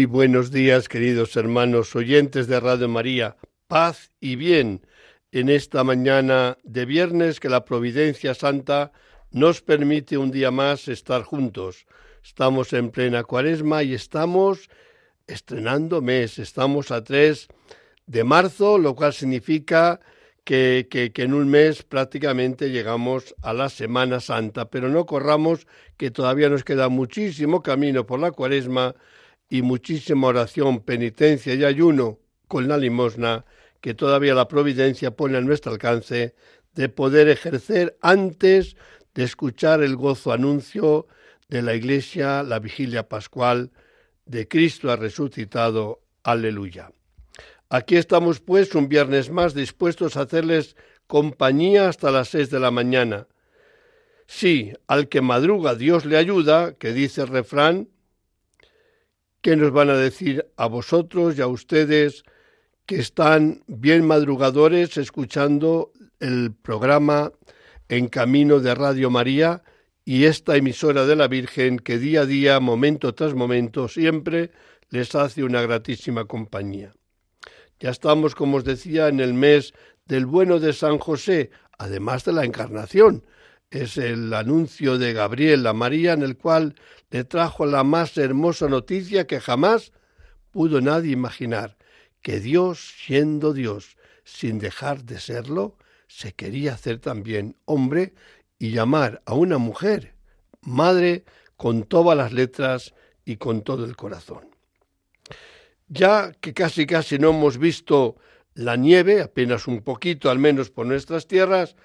Muy buenos días, queridos hermanos oyentes de Radio María. Paz y bien en esta mañana de viernes que la Providencia Santa nos permite un día más estar juntos. Estamos en plena cuaresma y estamos estrenando mes. Estamos a 3 de marzo, lo cual significa que, que, que, en un mes prácticamente llegamos a la Semana Santa, pero no corramos que todavía nos queda muchísimo camino por la cuaresma y muchísima oración, penitencia y ayuno con la limosna que todavía la providencia pone a nuestro alcance de poder ejercer antes de escuchar el gozo anuncio de la Iglesia, la vigilia pascual de Cristo ha resucitado. Aleluya. Aquí estamos pues un viernes más dispuestos a hacerles compañía hasta las seis de la mañana. Sí, al que madruga Dios le ayuda, que dice el refrán, ¿Qué nos van a decir a vosotros y a ustedes que están bien madrugadores escuchando el programa En Camino de Radio María y esta emisora de la Virgen que día a día, momento tras momento, siempre les hace una gratísima compañía? Ya estamos, como os decía, en el mes del bueno de San José, además de la encarnación, es el anuncio de Gabriel a María en el cual le trajo la más hermosa noticia que jamás pudo nadie imaginar, que Dios, siendo Dios, sin dejar de serlo, se quería hacer también hombre y llamar a una mujer madre con todas las letras y con todo el corazón. Ya que casi casi no hemos visto la nieve, apenas un poquito, al menos por nuestras tierras,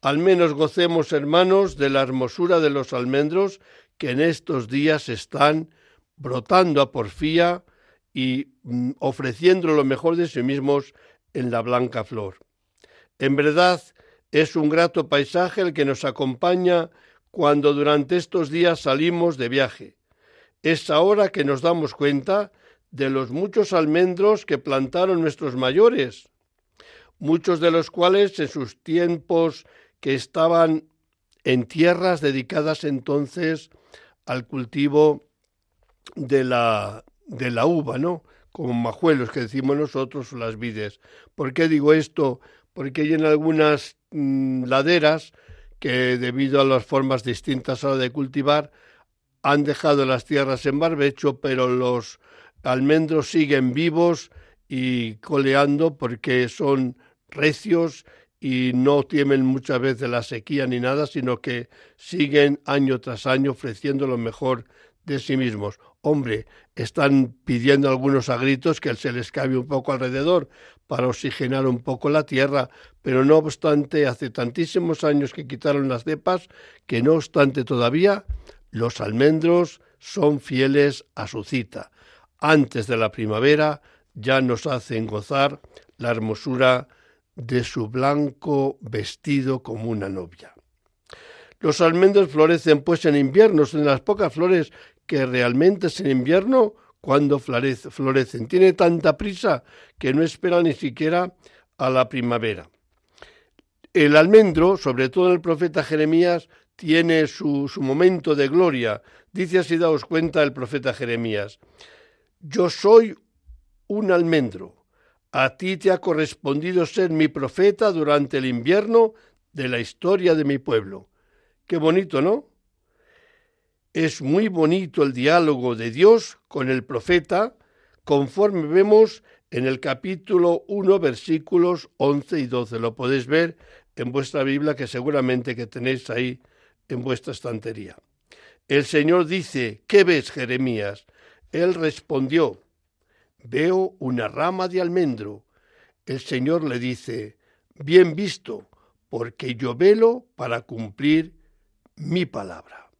al menos gocemos, hermanos, de la hermosura de los almendros que en estos días están brotando a porfía y mm, ofreciendo lo mejor de sí mismos en la blanca flor. En verdad, es un grato paisaje el que nos acompaña cuando durante estos días salimos de viaje. Es ahora que nos damos cuenta de los muchos almendros que plantaron nuestros mayores, muchos de los cuales en sus tiempos que estaban en tierras dedicadas entonces al cultivo de la, de la uva, ¿no? Como majuelos que decimos nosotros, o las vides. ¿Por qué digo esto? Porque hay en algunas mm, laderas que debido a las formas distintas a la de cultivar han dejado las tierras en barbecho, pero los almendros siguen vivos y coleando porque son recios y no temen muchas veces la sequía ni nada, sino que siguen año tras año ofreciendo lo mejor de sí mismos. Hombre, están pidiendo algunos a gritos que se les cabe un poco alrededor para oxigenar un poco la tierra, pero no obstante, hace tantísimos años que quitaron las cepas que no obstante todavía los almendros son fieles a su cita. Antes de la primavera ya nos hacen gozar la hermosura de su blanco vestido como una novia. Los almendros florecen pues en invierno, son las pocas flores que realmente es en invierno cuando florecen. Tiene tanta prisa que no espera ni siquiera a la primavera. El almendro, sobre todo el profeta Jeremías, tiene su, su momento de gloria. Dice así, daos cuenta el profeta Jeremías, yo soy un almendro a ti te ha correspondido ser mi profeta durante el invierno de la historia de mi pueblo. Qué bonito, ¿no? Es muy bonito el diálogo de Dios con el profeta, conforme vemos en el capítulo 1, versículos 11 y 12. Lo podéis ver en vuestra Biblia, que seguramente que tenéis ahí en vuestra estantería. El Señor dice, ¿qué ves, Jeremías? Él respondió, Veo una rama de almendro. El Señor le dice, bien visto, porque yo velo para cumplir mi palabra.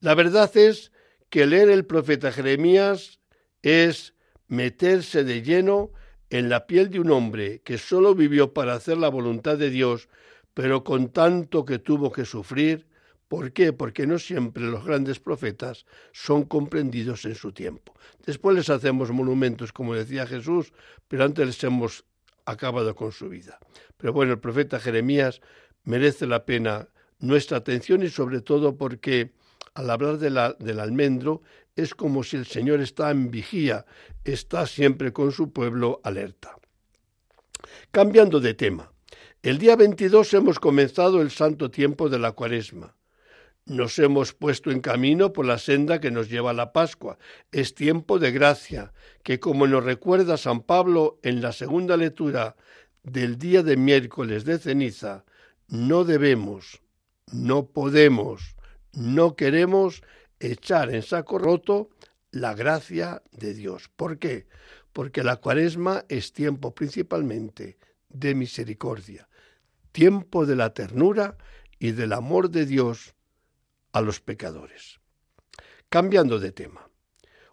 La verdad es que leer el profeta Jeremías es meterse de lleno en la piel de un hombre que sólo vivió para hacer la voluntad de Dios, pero con tanto que tuvo que sufrir. ¿Por qué? Porque no siempre los grandes profetas son comprendidos en su tiempo. Después les hacemos monumentos, como decía Jesús, pero antes les hemos acabado con su vida. Pero bueno, el profeta Jeremías merece la pena nuestra atención y sobre todo porque al hablar del almendro es como si el Señor está en vigía, está siempre con su pueblo alerta. Cambiando de tema, el día 22 hemos comenzado el santo tiempo de la cuaresma. Nos hemos puesto en camino por la senda que nos lleva a la Pascua. Es tiempo de gracia, que como nos recuerda San Pablo en la segunda lectura del día de miércoles de ceniza, no debemos, no podemos, no queremos echar en saco roto la gracia de Dios. ¿Por qué? Porque la cuaresma es tiempo principalmente de misericordia, tiempo de la ternura y del amor de Dios a los pecadores. Cambiando de tema.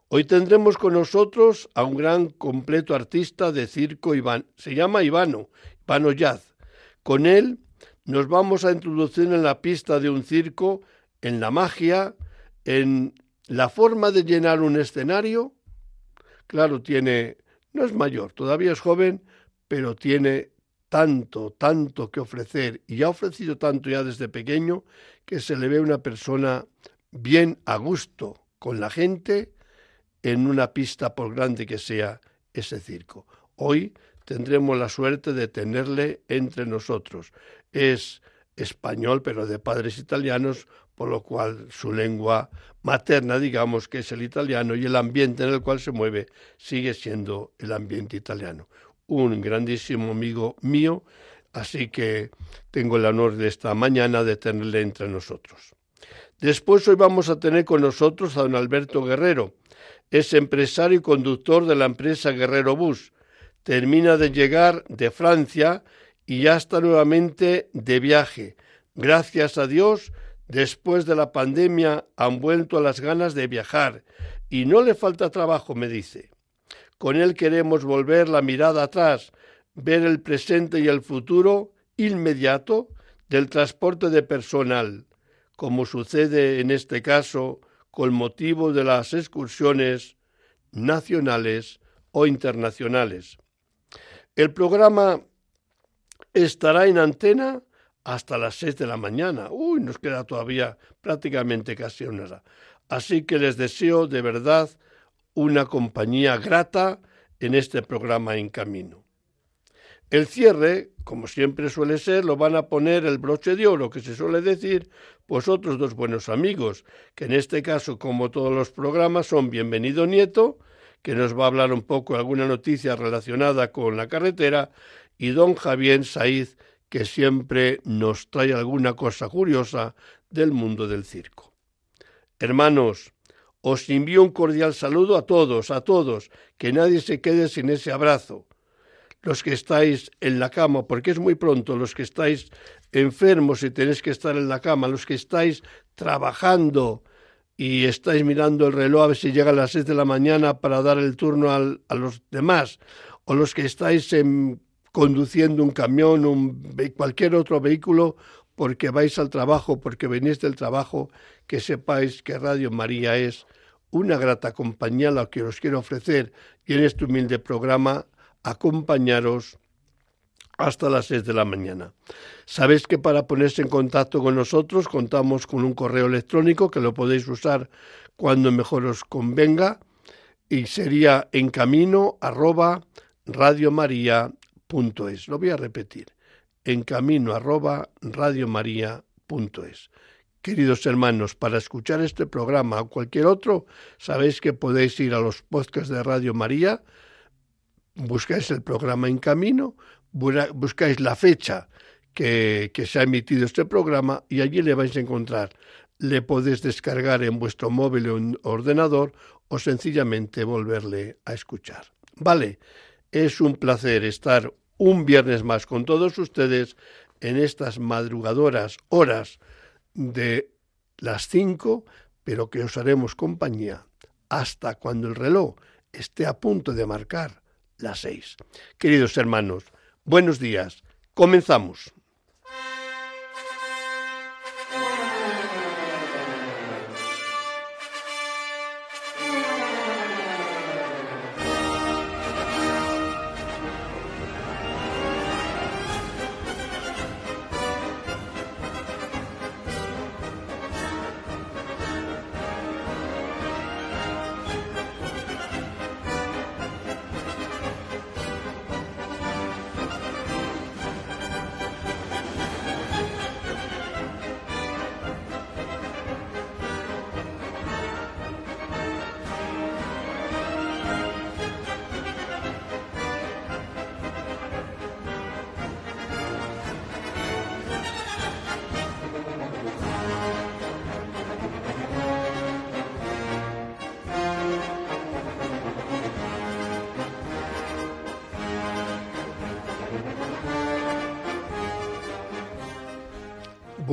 Hoy tendremos con nosotros a un gran completo artista de circo, Iván. Se llama Ivano, Ivano Yaz. Con él nos vamos a introducir en la pista de un circo, en la magia, en la forma de llenar un escenario. Claro, tiene, no es mayor, todavía es joven, pero tiene tanto, tanto que ofrecer y ha ofrecido tanto ya desde pequeño que se le ve una persona bien a gusto con la gente en una pista por grande que sea ese circo. Hoy tendremos la suerte de tenerle entre nosotros. Es español, pero de padres italianos, por lo cual su lengua materna, digamos que es el italiano, y el ambiente en el cual se mueve sigue siendo el ambiente italiano un grandísimo amigo mío, así que tengo el honor de esta mañana de tenerle entre nosotros. Después hoy vamos a tener con nosotros a don Alberto Guerrero. Es empresario y conductor de la empresa Guerrero Bus. Termina de llegar de Francia y ya está nuevamente de viaje. Gracias a Dios, después de la pandemia han vuelto a las ganas de viajar y no le falta trabajo, me dice. Con él queremos volver la mirada atrás, ver el presente y el futuro inmediato del transporte de personal, como sucede en este caso con motivo de las excursiones nacionales o internacionales. El programa estará en antena hasta las seis de la mañana. Uy, nos queda todavía prácticamente casi una hora. Así que les deseo de verdad una compañía grata en este programa En Camino. El cierre, como siempre suele ser, lo van a poner el broche de oro, que se suele decir, pues otros dos buenos amigos, que en este caso, como todos los programas, son Bienvenido Nieto, que nos va a hablar un poco de alguna noticia relacionada con la carretera, y don Javier Saiz, que siempre nos trae alguna cosa curiosa del mundo del circo. Hermanos, os envío un cordial saludo a todos, a todos, que nadie se quede sin ese abrazo. Los que estáis en la cama, porque es muy pronto, los que estáis enfermos y tenéis que estar en la cama, los que estáis trabajando y estáis mirando el reloj a ver si llega a las seis de la mañana para dar el turno a los demás, o los que estáis conduciendo un camión, un, cualquier otro vehículo, porque vais al trabajo, porque venís del trabajo, que sepáis que Radio María es una grata compañía la que os quiero ofrecer y en este humilde programa acompañaros hasta las seis de la mañana. Sabéis que para ponerse en contacto con nosotros contamos con un correo electrónico que lo podéis usar cuando mejor os convenga y sería en camino arroba radiomaria.es. Lo voy a repetir en camino arroba radiomaria.es. Queridos hermanos, para escuchar este programa o cualquier otro, sabéis que podéis ir a los podcasts de Radio María, buscáis el programa en camino, buscáis la fecha que, se ha emitido este programa y allí le vais a encontrar. Le podéis descargar en vuestro móvil o ordenador o sencillamente volverle a escuchar. Vale, es un placer estar un viernes más con todos ustedes en estas madrugadoras horas de las cinco, pero que os haremos compañía hasta cuando el reloj esté a punto de marcar las seis. Queridos hermanos, buenos días. Comenzamos.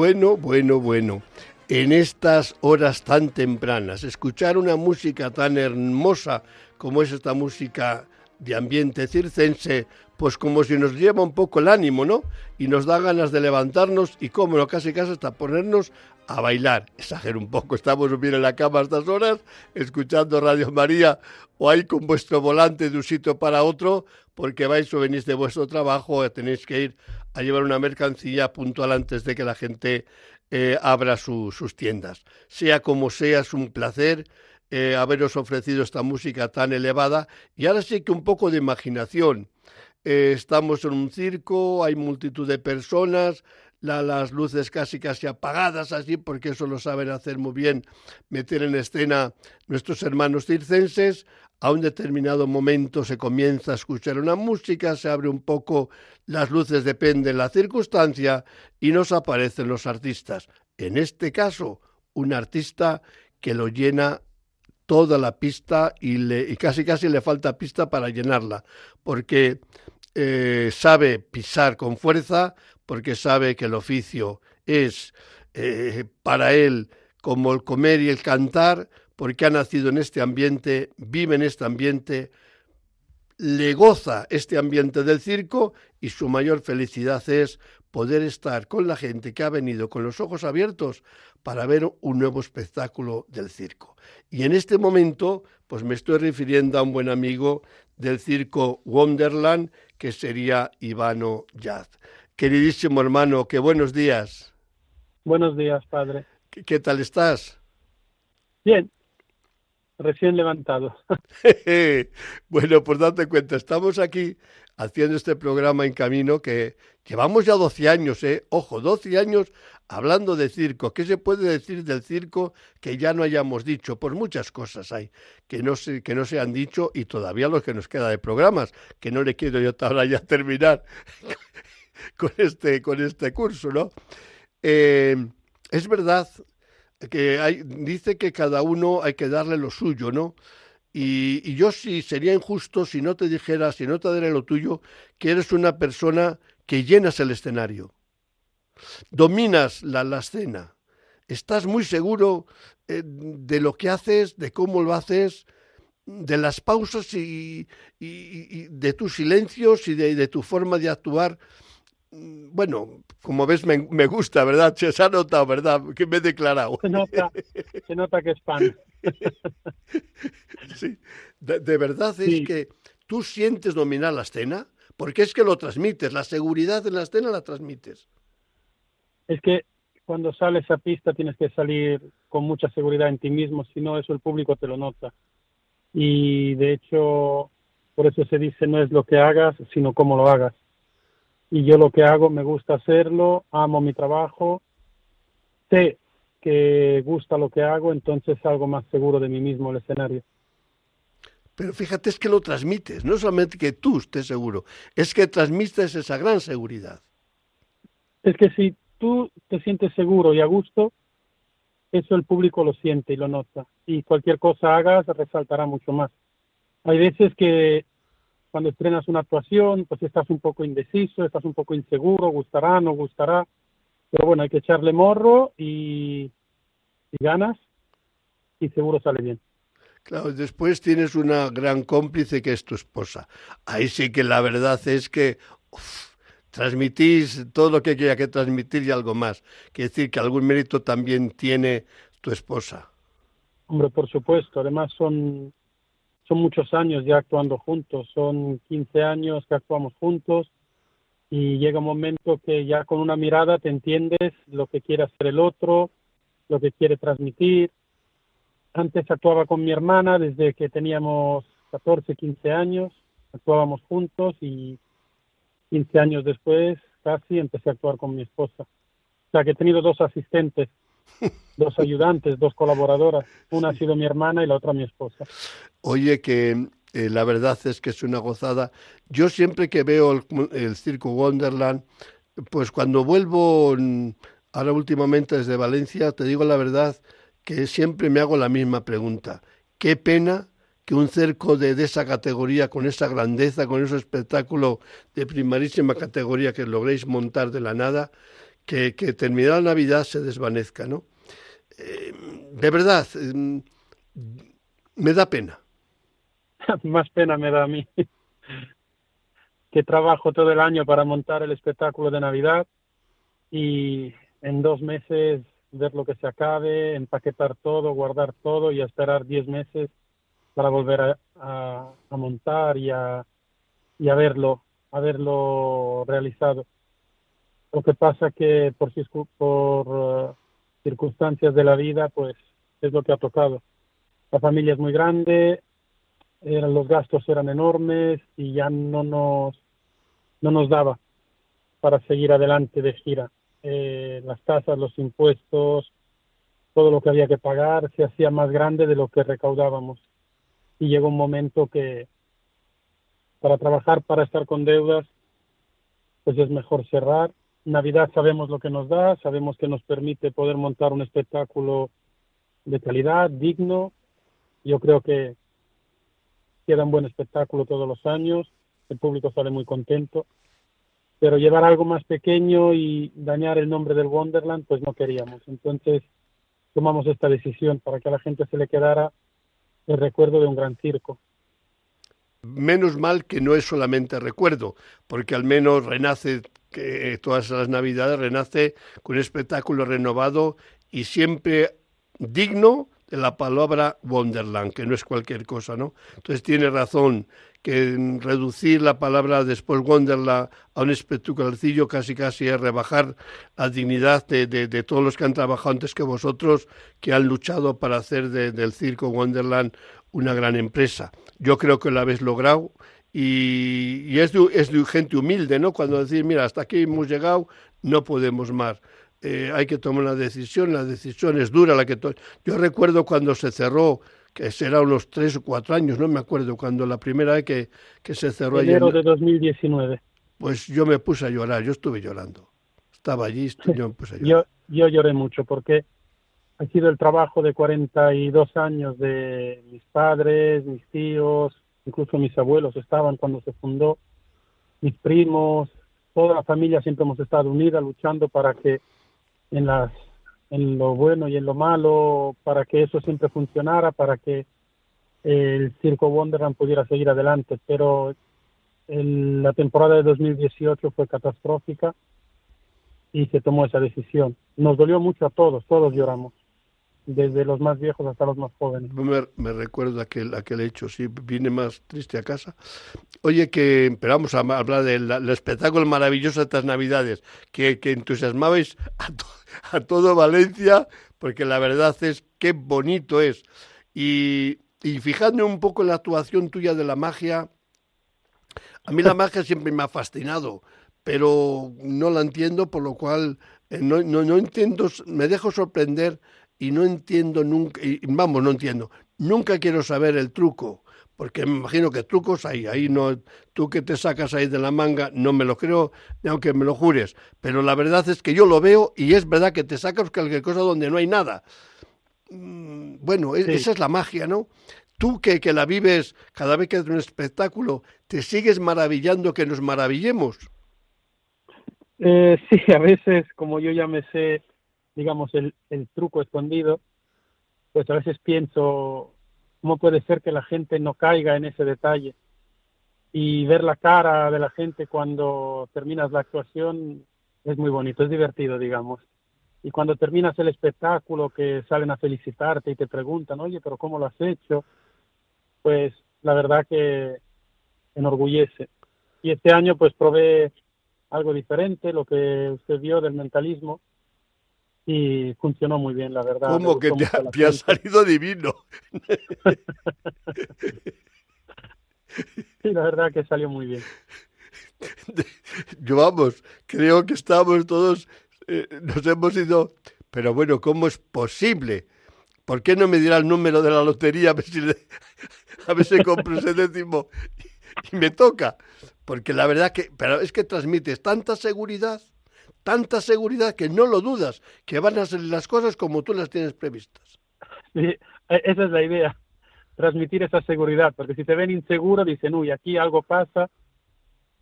Bueno, bueno, bueno. En estas horas tan tempranas, escuchar una música tan hermosa como es esta música de ambiente circense, pues como si nos lleva un poco el ánimo, ¿no? Y nos da ganas de levantarnos y, como no, casi casi hasta ponernos a bailar. Exagero un poco, estamos bien en la cama a estas horas, escuchando Radio María o ahí con vuestro volante de un sitio para otro, porque vais o venís de vuestro trabajo o tenéis que ir a llevar una mercancía puntual antes de que la gente eh, abra sus tiendas. Sea como sea, es un placer eh, haberos ofrecido esta música tan elevada y ahora sí que un poco de imaginación. Eh, estamos en un circo, hay multitud de personas, las luces casi casi apagadas así, porque eso lo saben hacer muy bien, meter en escena nuestros hermanos circenses. A un determinado momento se comienza a escuchar una música, se abre un poco las luces, depende de la circunstancia, y nos aparecen los artistas. En este caso, un artista que lo llena toda la pista y, le, y casi casi le falta pista para llenarla, porque eh, sabe pisar con fuerza, porque sabe que el oficio es eh, para él como el comer y el cantar, porque ha nacido en este ambiente, vive en este ambiente, le goza este ambiente del circo y su mayor felicidad es poder estar con la gente que ha venido con los ojos abiertos para ver un nuevo espectáculo del circo. Y en este momento, pues me estoy refiriendo a un buen amigo del circo Wonderland, que sería Ivano Yaz. Queridísimo hermano, qué buenos días. Buenos días, padre. ¿Qué, tal estás? Bien, recién levantado. bueno, pues date cuenta, estamos aquí haciendo este programa en camino que llevamos ya 12 años, ¿eh? Ojo, 12 años hablando de circo. ¿Qué se puede decir del circo que ya no hayamos dicho? Pues muchas cosas hay que no se, que no se han dicho y todavía lo que nos queda de programas, que no le quiero yo ahora ya terminar con este, con este curso, ¿no? Eh, es verdad que dice que cada uno hay que darle lo suyo, ¿no? Y, yo sí sería injusto si no te dijera, si no te diera lo tuyo, que eres una persona que llenas el escenario, dominas la, la escena, estás muy seguro eh, de lo que haces, de cómo lo haces, de las pausas y, de tus silencios y de, tu forma de actuar. Bueno, como ves, me, gusta, ¿verdad? Se ha notado, ¿verdad? Que me he declarado. Se nota, se nota que es pan. sí, de, verdad es que tú sientes dominar la escena, porque es que lo transmites, la seguridad en la escena la transmites. Es que cuando sales a pista tienes que salir con mucha seguridad en ti mismo, si no, eso el público te lo nota. Y de hecho, por eso se dice no es lo que hagas, sino cómo lo hagas. Y yo lo que hago, me gusta hacerlo, amo mi trabajo, sé que gusta lo que hago, entonces salgo más seguro de mí mismo el escenario. Pero fíjate, es que lo transmites, no solamente que tú estés seguro, es que transmites esa gran seguridad. Es que si tú te sientes seguro y a gusto, eso el público lo siente y lo nota. Y cualquier cosa hagas resaltará mucho más. Hay veces que cuando estrenas una actuación, pues estás un poco indeciso, estás un poco inseguro, gustará, no gustará. Pero bueno, hay que echarle morro y, ganas y seguro sale bien. Claro, después tienes una gran cómplice que es tu esposa. Ahí sí que la verdad es que transmitís todo lo que haya que transmitir y algo más. Quiere decir que algún mérito también tiene tu esposa. Hombre, por supuesto. Además son, son muchos años ya actuando juntos. Son 15 años que actuamos juntos y llega un momento que ya con una mirada te entiendes lo que quiere hacer el otro, lo que quiere transmitir. Antes actuaba con mi hermana desde que teníamos 14, 15 años, actuábamos juntos y 15 años después casi empecé a actuar con mi esposa. O sea que he tenido dos asistentes, dos ayudantes, dos colaboradoras. Una ha sido mi hermana y la otra mi esposa. Oye, que eh, la verdad es que es una gozada. Yo siempre que veo el, Circo Wonderland, pues cuando vuelvo mm, ahora últimamente desde Valencia, te digo la verdad que siempre me hago la misma pregunta. Qué pena que un cerco de, esa categoría, con esa grandeza, con ese espectáculo de primarísima categoría que logréis montar de la nada, que, que terminada la Navidad se desvanezca, ¿no? Eh, de verdad, mm, me da pena. más pena me da a mí que trabajo todo el año para montar el espectáculo de Navidad y en dos meses ver lo que se acabe, empaquetar todo, guardar todo y esperar diez meses para volver a, montar y a, y a verlo, a realizado. Lo que pasa que por, por uh, circunstancias de la vida, pues es lo que ha tocado. La familia es muy grande, los gastos eran enormes y ya no nos, no nos daba para seguir adelante de gira. Eh, las tasas, los impuestos, todo lo que había que pagar se hacía más grande de lo que recaudábamos. Y llegó un momento que para trabajar, para estar con deudas, pues es mejor cerrar. Navidad sabemos lo que nos da, sabemos que nos permite poder montar un espectáculo de calidad, digno. Yo creo que queda un buen espectáculo todos los años, el público sale muy contento, pero llevar algo más pequeño y dañar el nombre del Wonderland, pues no queríamos. Entonces tomamos esta decisión para que a la gente se le quedara el recuerdo de un gran circo. Menos mal que no es solamente recuerdo, porque al menos renace que todas las navidades renace con un espectáculo renovado y siempre digno de la palabra Wonderland, que no es cualquier cosa, ¿no? Entonces tiene razón que reducir la palabra después Wonderland a un espectacularcillo casi casi es rebajar la dignidad de, de, todos los que han trabajado antes que vosotros, que han luchado para hacer del circo Wonderland una gran empresa. Yo creo que lo habéis logrado y, y es, de, es de gente humilde, ¿no? Cuando decir, mira, hasta aquí hemos llegado, no podemos más. Eh, hay que tomar una decisión, la decisión es dura. La que Yo recuerdo cuando se cerró, que será unos tres o cuatro años, no me acuerdo, cuando la primera vez que, que se cerró. Enero de 2019. Pues yo me puse a llorar, yo estuve llorando. Estaba allí, yo me puse a llorar. Yo, yo lloré mucho porque ha sido el trabajo de 42 años de mis padres, mis tíos, incluso mis abuelos estaban cuando se fundó, mis primos, toda la familia siempre hemos estado unida luchando para que en las en lo bueno y en lo malo para que eso siempre funcionara para que el circo Wonderland pudiera seguir adelante. Pero la temporada de 2018 fue catastrófica y se tomó esa decisión. Nos dolió mucho a todos todos lloramos desde los más viejos hasta los más jóvenes. Me, recuerdo aquel, aquel hecho, sí, vine más triste a casa. Oye, que esperamos a hablar del espectáculo maravilloso de estas Navidades, que, que entusiasmabais a, todo Valencia, porque la verdad es que bonito es. Y, y fijadme un poco en la actuación tuya de la magia. A mí la magia siempre me ha fascinado, pero no la entiendo, por lo cual eh, no, no, no entiendo, me dejo sorprender y no entiendo nunca, y vamos, no entiendo, nunca quiero saber el truco, porque me imagino que trucos hay, ahí no, tú que te sacas ahí de la manga, no me lo creo, aunque me lo jures, pero la verdad es que yo lo veo y es verdad que te sacas cualquier cosa donde no hay nada. Mm, bueno, e, esa es la magia, ¿no? Tú que, que la vives cada vez que es un espectáculo, ¿te sigues maravillando que nos maravillemos? Eh, sí, a veces, como yo ya me sé digamos, el, el truco escondido, pues a veces pienso ¿Cómo puede ser que la gente no caiga en ese detalle? Y ver la cara de la gente cuando terminas la actuación es muy bonito, es divertido, digamos. Y cuando terminas el espectáculo, que salen a felicitarte y te preguntan, oye, pero ¿cómo lo has hecho? Pues la verdad que enorgullece. Y este año pues probé algo diferente, lo que usted vio del mentalismo, y funcionó muy bien, la verdad. Como que te ha, salido divino. sí, la verdad que salió muy bien. Yo vamos, creo que estamos todos, eh, nos hemos ido, pero bueno, ¿cómo es posible? ¿Por qué no me dirá el número de la lotería a ver si, a ver si compro ese décimo y me toca? Porque la verdad que, pero es que transmites tanta seguridad, tanta seguridad que no lo dudas, que van a ser las cosas como tú las tienes previstas. Sí, e-, esa es la idea, transmitir esa seguridad, porque si te ven inseguro dicen, uy, aquí algo pasa,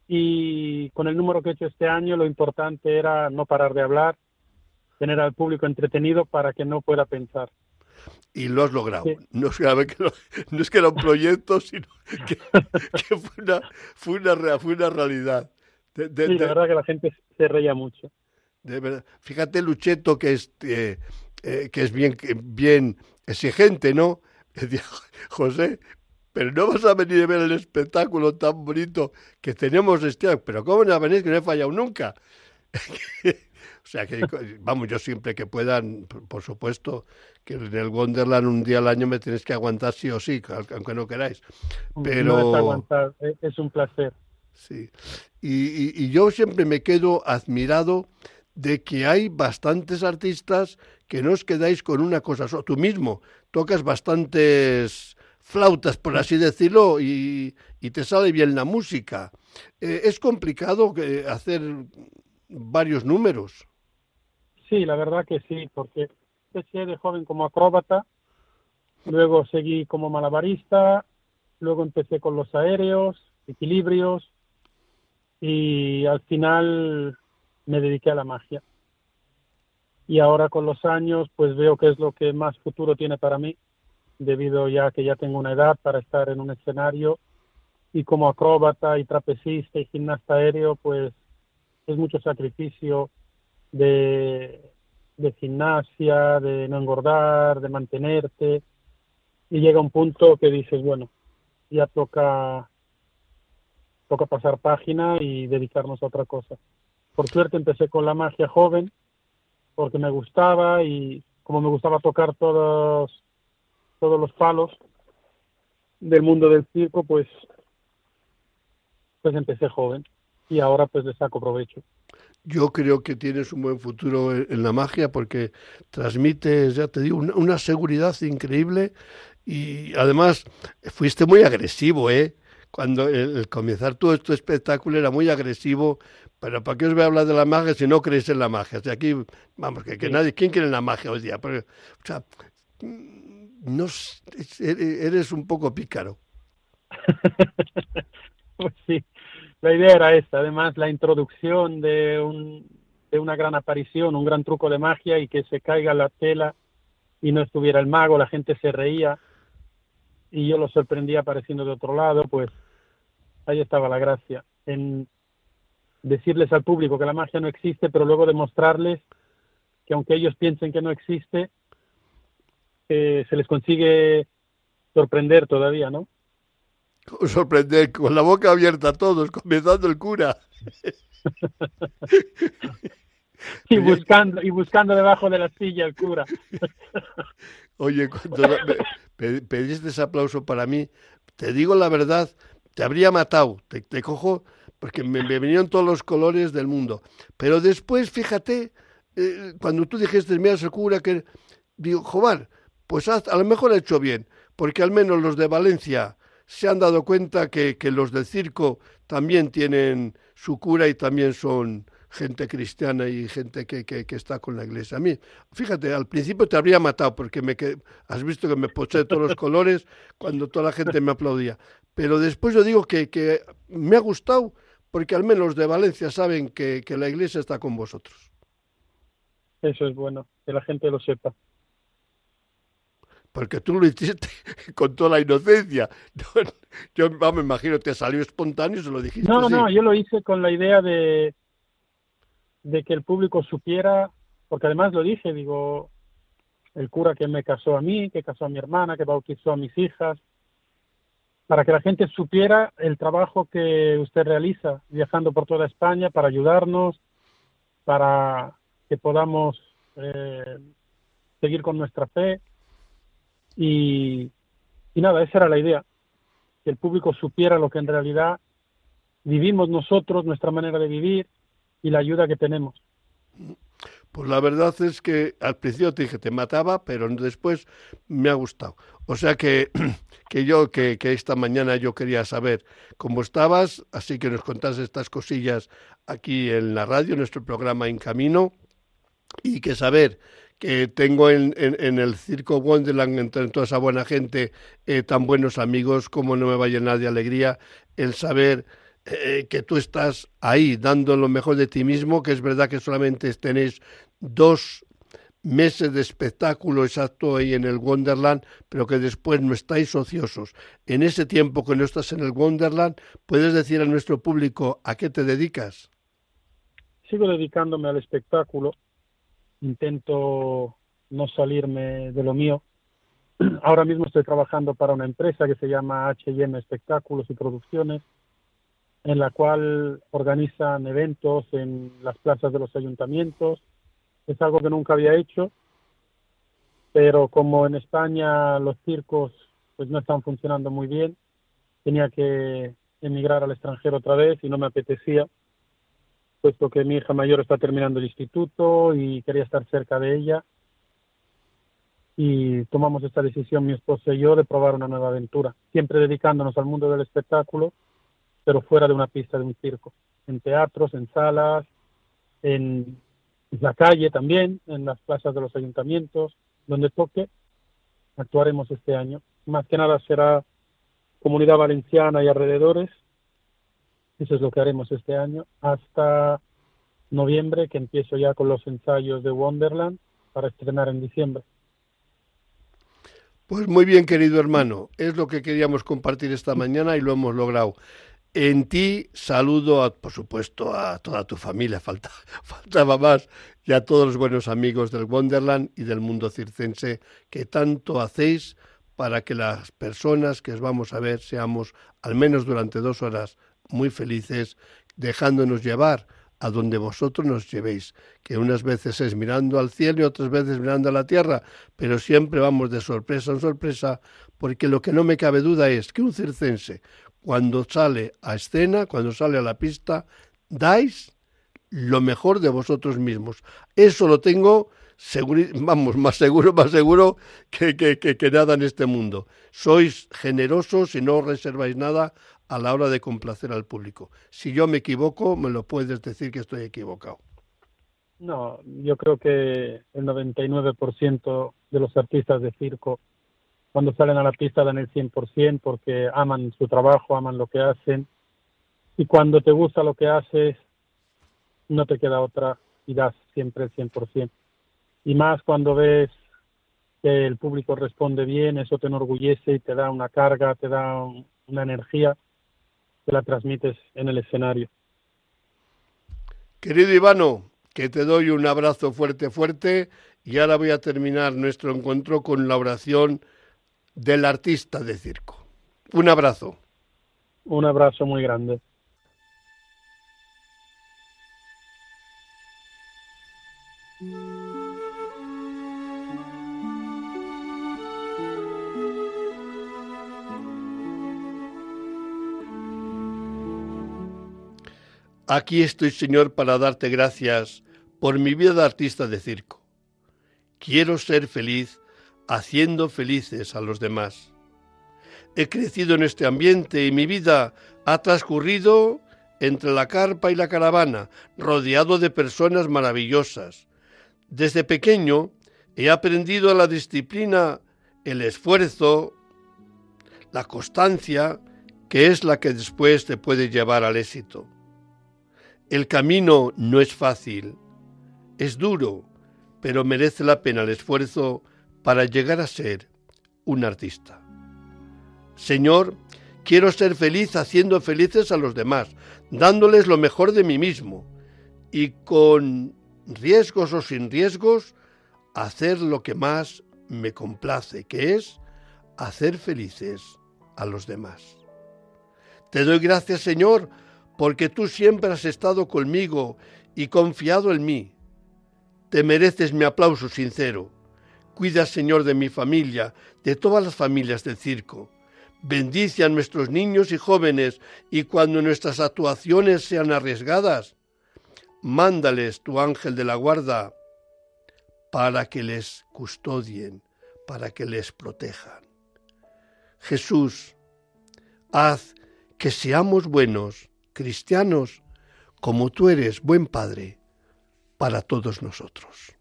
y con el número que he hecho este año lo importante era no parar de hablar, tener al público entretenido para que no pueda pensar y lo has logrado. No, es que, era un proyecto, sino que, fue, una, fue, una, fue una realidad. Sí, la verdad que la gente se reía mucho. De verdad. Fíjate, Lucheto, que es, eh, eh, que es bien, bien exigente, ¿no? Decía, José, pero no vas a venir a ver el espectáculo tan bonito que tenemos este año. Pero ¿cómo no venir que no he fallado nunca? O sea que, vamos, yo siempre que puedan, por supuesto, que en el Wonderland un día al año me tienes que aguantar sí o sí, aunque no queráis. Pero... No es aguantar, es un placer. Sí. Y, y, yo siempre me quedo admirado de que hay bastantes artistas que no os quedáis con una cosa. Tú mismo tocas bastantes flautas, por así decirlo, y, y te sale bien la música. Eh, es complicado eh, hacer varios números. Sí, la verdad que sí, porque empecé de joven como acróbata, luego seguí como malabarista, luego empecé con los aéreos, equilibrios y al final me dediqué a la magia. Y ahora con los años pues veo que es lo que más futuro tiene para mí, debido ya que ya tengo una edad para estar en un escenario y como acróbata y trapecista y gimnasta aéreo pues es mucho sacrificio de, gimnasia, de no engordar, de mantenerte, y llega un punto que dices, bueno, ya toca, toca pasar página y dedicarnos a otra cosa. Por suerte empecé con la magia joven, porque me gustaba y como me gustaba tocar todos, todos los palos del mundo del circo, pues, pues empecé joven y ahora pues le saco provecho. Yo creo que tienes un buen futuro en la magia porque transmites, ya te digo, una, seguridad increíble y además fuiste muy agresivo, ¿eh? Cuando el, comenzar todo este espectáculo era muy agresivo, pero ¿para qué os voy a hablar de la magia si no creéis en la magia? O sea, aquí, vamos, que, nadie, ¿quién quiere la magia hoy día? Porque, o sea, no, eres un poco pícaro. pues sí, la idea era esta, además la introducción de, un, de una gran aparición, un gran truco de magia y que se caiga la tela y no estuviera el mago, la gente se reía y yo lo sorprendía apareciendo de otro lado, pues ahí estaba la gracia, en decirles al público que la magia no existe, pero luego demostrarles que aunque ellos piensen que no existe, eh, se les consigue sorprender todavía, ¿no? sorprender, con la boca abierta a todos, comenzando el cura. y buscando, y buscando debajo de la silla el cura. Oye, cuando pediste ese aplauso para mí, te digo la verdad, te habría matado, te, cojo, porque me, vinieron todos los colores del mundo. Pero después, fíjate, eh, cuando tú dijiste, mira, ese cura, que digo, Jobar, pues a lo mejor ha hecho bien, porque al menos los de Valencia se han dado cuenta que, los del circo también tienen su cura y también son gente cristiana y gente que, que, está con la iglesia. A mí, fíjate, al principio te habría matado porque me has visto que me poché todos los colores cuando toda la gente me aplaudía. Pero después yo digo que, que me ha gustado porque al menos los de Valencia saben que, que la iglesia está con vosotros. Eso es bueno, que la gente lo sepa. porque tú lo hiciste con toda la inocencia. Yo, me imagino, te salió espontáneo y se lo dijiste. No, no, yo lo hice con la idea de, de que el público supiera, porque además lo dije, digo, el cura que me casó a mí, que casó a mi hermana, que bautizó a mis hijas, para que la gente supiera el trabajo que usted realiza viajando por toda España para ayudarnos, para que podamos eh, seguir con nuestra fe. Y, y nada, esa era la idea, que el público supiera lo que en realidad vivimos nosotros, nuestra manera de vivir y la ayuda que tenemos. Pues la verdad es que al principio te dije te mataba, pero después me ha gustado. O sea que, que yo, que, que, esta mañana yo quería saber cómo estabas, así que nos contás estas cosillas aquí en la radio, nuestro programa En Camino, y que saber que tengo en, en, el Circo Wonderland, entre toda esa buena gente, eh, tan buenos amigos, como no me va a llenar de alegría el saber eh, que tú estás ahí dando lo mejor de ti mismo, que es verdad que solamente tenéis dos meses de espectáculo exacto ahí en el Wonderland, pero que después no estáis ociosos. En ese tiempo que no estás en el Wonderland, ¿puedes decir a nuestro público a qué te dedicas? Sigo dedicándome al espectáculo, intento no salirme de lo mío. Ahora mismo estoy trabajando para una empresa que se llama HM Espectáculos y Producciones, en la cual organizan eventos en las plazas de los ayuntamientos. Es algo que nunca había hecho, pero como en España los circos pues no están funcionando muy bien, tenía que emigrar al extranjero otra vez y no me apetecía, puesto que mi hija mayor está terminando el instituto y quería estar cerca de ella. Y tomamos esta decisión mi esposa y yo de probar una nueva aventura, siempre dedicándonos al mundo del espectáculo pero fuera de una pista de un circo, en teatros, en salas, en la calle también, en las plazas de los ayuntamientos, donde toque, actuaremos este año. Más que nada será Comunidad Valenciana y alrededores, eso es lo que haremos este año, hasta noviembre, que empiezo ya con los ensayos de Wonderland para estrenar en diciembre. Pues muy bien, querido hermano, es lo que queríamos compartir esta mañana y lo hemos logrado. En ti saludo, a, por supuesto, a toda tu familia, falta, faltaba más, y a todos los buenos amigos del Wonderland y del mundo circense que tanto hacéis para que las personas que os vamos a ver seamos, al menos durante dos horas, muy felices, dejándonos llevar a donde vosotros nos llevéis, que unas veces es mirando al cielo y otras veces mirando a la tierra, pero siempre vamos de sorpresa en sorpresa, porque lo que no me cabe duda es que un circense, cuando sale a escena, cuando sale a la pista, dais lo mejor de vosotros mismos. Eso lo tengo, vamos, más seguro, más seguro que, que, que, nada en este mundo. Sois generosos y no reserváis nada a la hora de complacer al público. Si yo me equivoco, me lo puedes decir que estoy equivocado. No, yo creo que el 99% de los artistas de circo cuando salen a la pista dan el 100% porque aman su trabajo, aman lo que hacen. Y cuando te gusta lo que haces, no te queda otra y das siempre el 100%. Y más cuando ves que el público responde bien, eso te enorgullece y te da una carga, te da una energía que la transmites en el escenario. Querido Ivano, que te doy un abrazo fuerte, fuerte, y ahora voy a terminar nuestro encuentro con la oración del artista de circo. Un abrazo. Un abrazo muy grande. Aquí estoy, Señor, para darte gracias por mi vida de artista de circo. Quiero ser feliz haciendo felices a los demás. He crecido en este ambiente y mi vida ha transcurrido entre la carpa y la caravana, rodeado de personas maravillosas. Desde pequeño he aprendido la disciplina, el esfuerzo, la constancia, que es la que después te puede llevar al éxito. El camino no es fácil, es duro, pero merece la pena el esfuerzo para llegar a ser un artista. Señor, quiero ser feliz haciendo felices a los demás, dándoles lo mejor de mí mismo y con riesgos o sin riesgos, hacer lo que más me complace, que es hacer felices a los demás. Te doy gracias, Señor, porque tú siempre has estado conmigo y confiado en mí. Te mereces mi aplauso sincero. Cuida, Señor, de mi familia, de todas las familias del circo. Bendice a nuestros niños y jóvenes y cuando nuestras actuaciones sean arriesgadas, mándales tu ángel de la guarda para que les custodien, para que les protejan. Jesús, haz que seamos buenos cristianos como tú eres buen Padre para todos nosotros.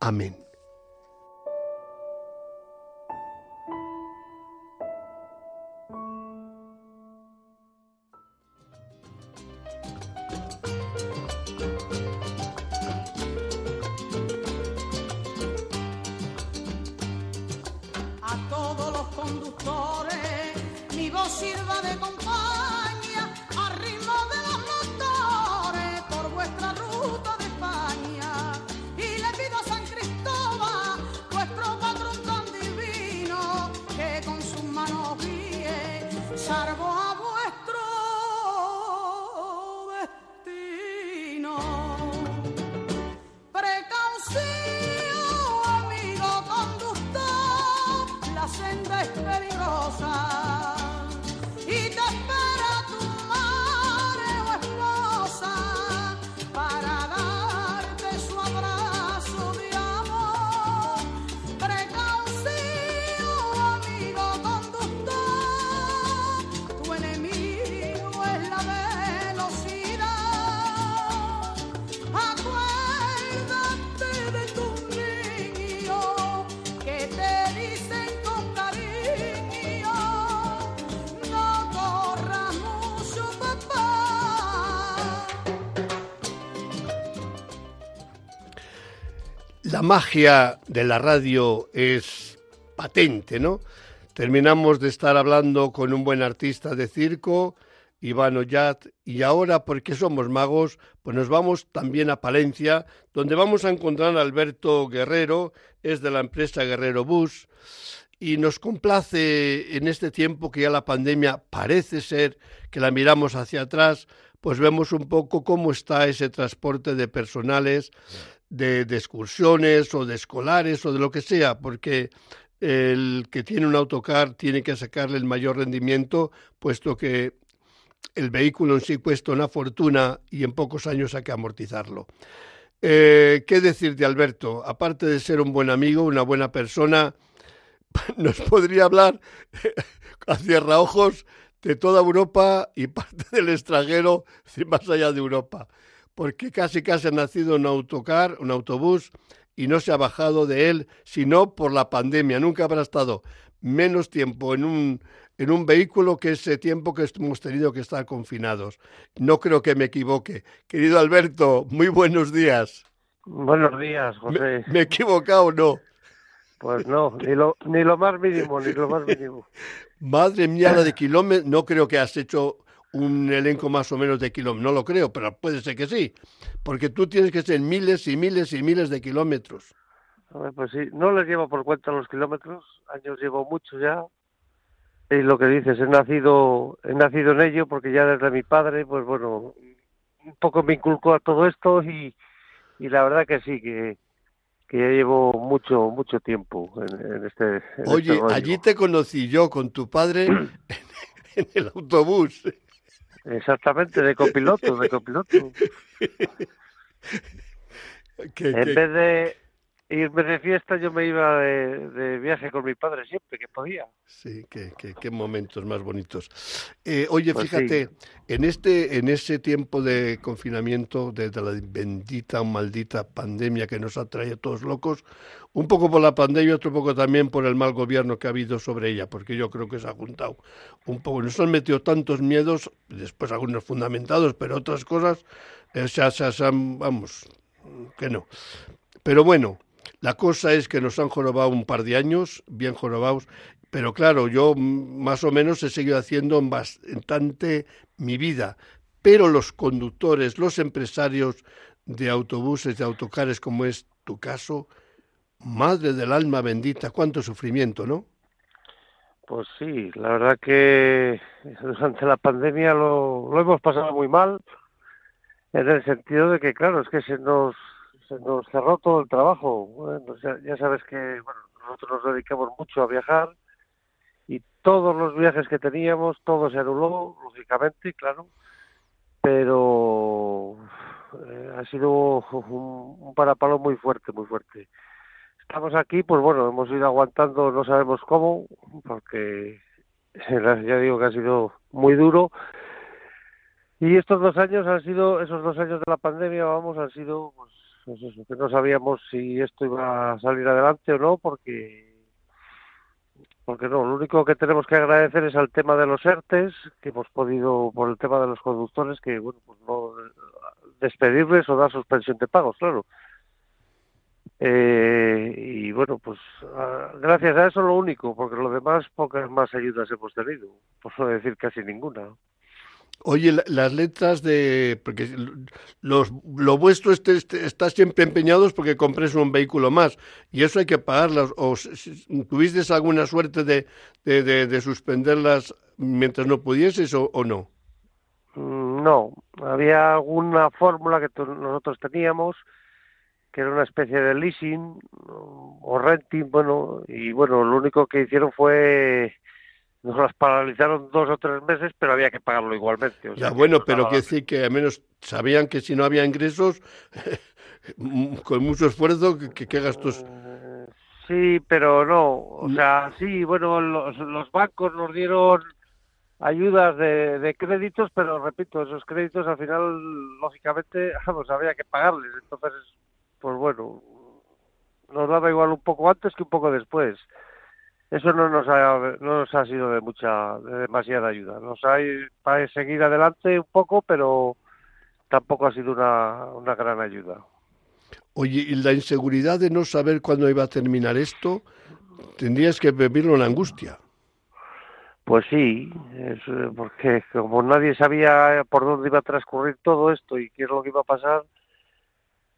Amén. La magia de la radio es patente, ¿no? Terminamos de estar hablando con un buen artista de circo, Iván Ollat, y ahora, porque somos magos, pues nos vamos también a Palencia, donde vamos a encontrar a Alberto Guerrero, es de la empresa Guerrero Bus, y nos complace en este tiempo que ya la pandemia parece ser que la miramos hacia atrás, pues vemos un poco cómo está ese transporte de personales de, excursiones o de escolares o de lo que sea, porque el que tiene un autocar tiene que sacarle el mayor rendimiento, puesto que el vehículo en sí cuesta una fortuna y en pocos años hay que amortizarlo. Eh, ¿Qué decir de Alberto? Aparte de ser un buen amigo, una buena persona, nos podría hablar a cierraojos de toda Europa y parte del extranjero, más allá de Europa porque casi casi ha nacido un autocar, un autobús, y no se ha bajado de él, sino por la pandemia. Nunca habrá estado menos tiempo en un, en un vehículo que ese tiempo que hemos tenido que estar confinados. No creo que me equivoque. Querido Alberto, muy buenos días. Buenos días, José. ¿Me, he equivocado o no? Pues no, ni lo, ni lo más mínimo, ni lo más mínimo. Madre mía, la de kilómetros, no creo que has hecho un elenco más o menos de kilómetros. No lo creo, pero puede ser que sí, porque tú tienes que ser miles y miles y miles de kilómetros. pues sí, no les llevo por cuenta los kilómetros, años llevo mucho ya. Y lo que dices, he nacido, he nacido en ello porque ya desde mi padre, pues bueno, un poco me inculcó a todo esto y, y la verdad que sí, que, que ya llevo mucho, mucho tiempo en, este. Oye, este allí te conocí yo con tu padre en el autobús. Exactamente, de copiloto, de copiloto. en vez de irme de fiesta, yo me iba de, viaje con mi padre siempre que podía. Sí, qué, qué, momentos más bonitos. Eh, oye, pues fíjate, en este, en ese tiempo de confinamiento, de, la bendita o maldita pandemia que nos ha traído todos locos, un poco por la pandemia otro poco también por el mal gobierno que ha habido sobre ella, porque yo creo que se ha juntado un poco. Nos han metido tantos miedos, después algunos fundamentados, pero otras cosas, eh, se, se, vamos, que no. Pero bueno, La cosa es que nos han jorobado un par de años, bien jorobados, pero claro, yo más o menos he seguido haciendo bastante mi vida, pero los conductores, los empresarios de autobuses, de autocares, como es tu caso, madre del alma bendita, cuánto sufrimiento, ¿no? Pues sí, la verdad que durante la pandemia lo, lo hemos pasado muy mal, en el sentido de que, claro, es que se nos, se nos cerró todo el trabajo. Bueno, ya, sabes que bueno, nosotros nos dedicamos mucho a viajar y todos los viajes que teníamos, todo se anuló, lógicamente, claro, pero eh, ha sido un, un, parapalo muy fuerte, muy fuerte. Estamos aquí, pues bueno, hemos ido aguantando, no sabemos cómo, porque ya digo que ha sido muy duro. Y estos dos años han sido, esos dos años de la pandemia, vamos, han sido, pues, que no sabíamos si esto iba a salir adelante o no, porque porque no, lo único que tenemos que agradecer es al tema de los ERTES, que hemos podido, por el tema de los conductores, que bueno, pues no despedirles o dar suspensión de pagos, claro. Eh, y bueno, pues gracias a eso lo único, porque lo demás pocas más ayudas hemos tenido, por no decir casi ninguna. Oye, las letras de... porque los, lo vuestro este, este, está siempre empeñados porque compres un vehículo más y eso hay que pagarlas. ¿O tuviste alguna suerte de, de, de, de suspenderlas mientras no pudieses o, o, no? Mm, no, había alguna fórmula que nosotros teníamos que era una especie de leasing o renting, bueno, y bueno, lo único que hicieron fue nos las paralizaron dos o tres meses, pero había que pagarlo igualmente. O sea, ya, bueno, pero quiere decir que al menos sabían que si no había ingresos, con mucho esfuerzo, ¿qué, qué gastos? Eh, sí, pero no. O sea, sí, bueno, los, los bancos nos dieron ayudas de, de, créditos, pero repito, esos créditos al final, lógicamente, vamos, había que pagarles. Entonces, pues bueno, nos daba igual un poco antes que un poco después eso no nos ha, no nos ha sido de mucha, de demasiada ayuda. Nos ha para seguir adelante un poco, pero tampoco ha sido una, una gran ayuda. Oye, y la inseguridad de no saber cuándo iba a terminar esto, tendrías que vivirlo en angustia. Pues sí, es porque como nadie sabía por dónde iba a transcurrir todo esto y qué es lo que iba a pasar,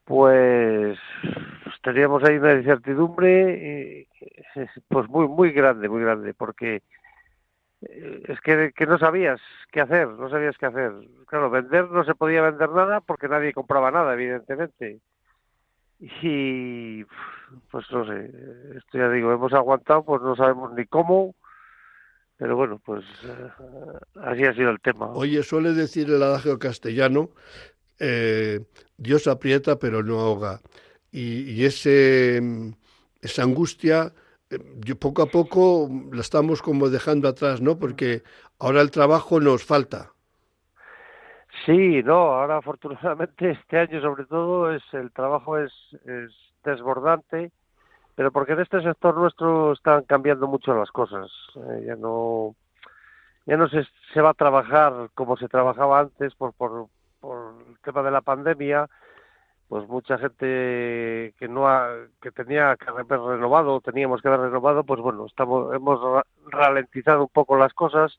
pues, pues teníamos ahí una incertidumbre pues muy muy grande, muy grande, porque eh, es que, que no sabías qué hacer, no sabías qué hacer. Claro, vender no se podía vender nada porque nadie compraba nada, evidentemente. Y pues no sé, esto ya digo, hemos aguantado, pues no sabemos ni cómo, pero bueno, pues eh, así ha sido el tema. Oye, suele decir el adagio castellano eh, Dios aprieta pero no ahoga. Y, ese, esa angustia, eh, yo poco a poco la estamos como dejando atrás, ¿no? Porque ahora el trabajo nos falta. Sí, no, ahora afortunadamente este año sobre todo es el trabajo es, es desbordante, pero porque en este sector nuestro están cambiando mucho las cosas. Eh, ya no ya no se, se va a trabajar como se trabajaba antes por, por, por el tema de la pandemia, pues mucha gente que no ha, que tenía que haber renovado, teníamos que haber renovado, pues bueno, estamos hemos ralentizado un poco las cosas.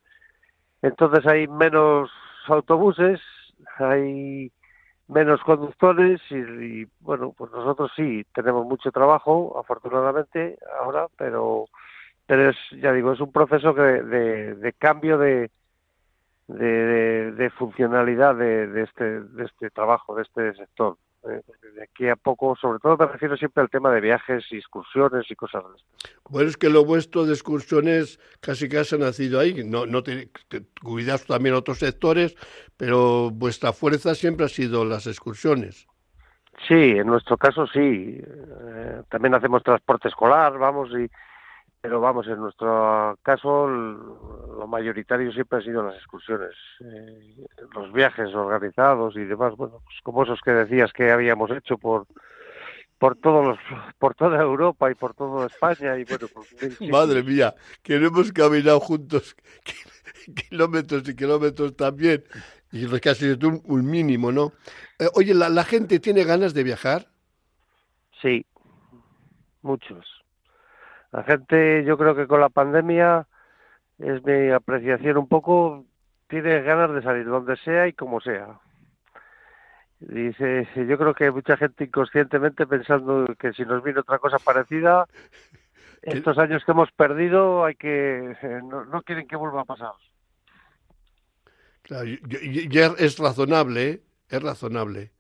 Entonces hay menos autobuses, hay menos conductores y, bueno, pues nosotros sí tenemos mucho trabajo, afortunadamente ahora, pero pero es ya digo es un proceso que de, de cambio de, de, de, de funcionalidad de, de, este, de este trabajo, de este sector. Eh, de aquí a poco, sobre todo me refiero siempre al tema de viajes, excursiones y cosas de estas. Bueno, es que lo vuestro de excursiones casi casi ha nacido ahí. No, no te, te cuidas también otros sectores, pero vuestra fuerza siempre ha sido las excursiones. Sí, en nuestro caso sí. Eh, también hacemos transporte escolar, vamos, y, pero vamos, en nuestro caso lo mayoritario siempre han sido las excursiones, eh, los viajes organizados y demás, bueno, pues como esos que decías que habíamos hecho por por todos los, por toda Europa y por toda España y bueno, pues, madre mía, que no hemos caminado juntos kilómetros y kilómetros también y lo que ha sido un, un mínimo, ¿no? Eh, oye, ¿la, ¿la gente tiene ganas de viajar? Sí, muchos. La gente, yo creo que con la pandemia, es mi apreciación un poco, tiene ganas de salir donde sea y como sea. Dice, yo creo que hay mucha gente inconscientemente pensando que si nos viene otra cosa parecida, estos años que hemos perdido hay que no, quieren que vuelva a pasar. Claro, ya es razonable, ¿eh? es razonable.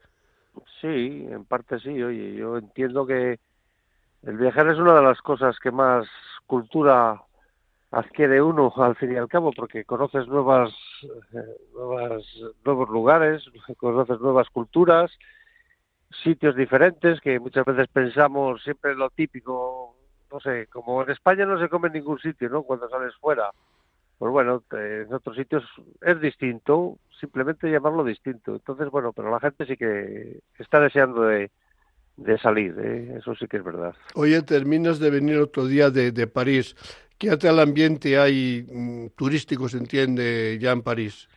Sí, en parte sí. Oye, yo entiendo que el viajar es una de las cosas que más cultura adquiere uno al fin y al cabo, porque conoces nuevas, eh, nuevas nuevos lugares, conoces nuevas culturas, sitios diferentes que muchas veces pensamos siempre lo típico, no sé, como en España no se come en ningún sitio, ¿no? Cuando sales fuera. Pues bueno, en otros sitios es distinto, simplemente llamarlo distinto. Entonces, bueno, pero la gente sí que está deseando de, de salir, ¿eh? eso sí que es verdad. Oye, terminas de venir otro día de, de París. ¿Qué tal ambiente hay mm, turístico, se entiende, ya en París?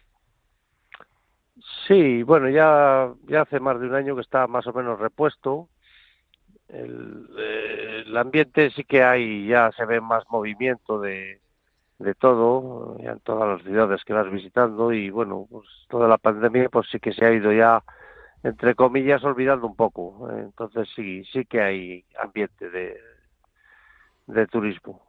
Sí, bueno, ya, ya hace más de un año que está más o menos repuesto. El, eh, el ambiente sí que hay, ya se ve más movimiento de, de todo, ya en todas las ciudades que vas visitando y bueno, pues toda la pandemia pues sí que se ha ido ya entre comillas, olvidando un poco. Entonces sí, sí que hay ambiente de, de turismo.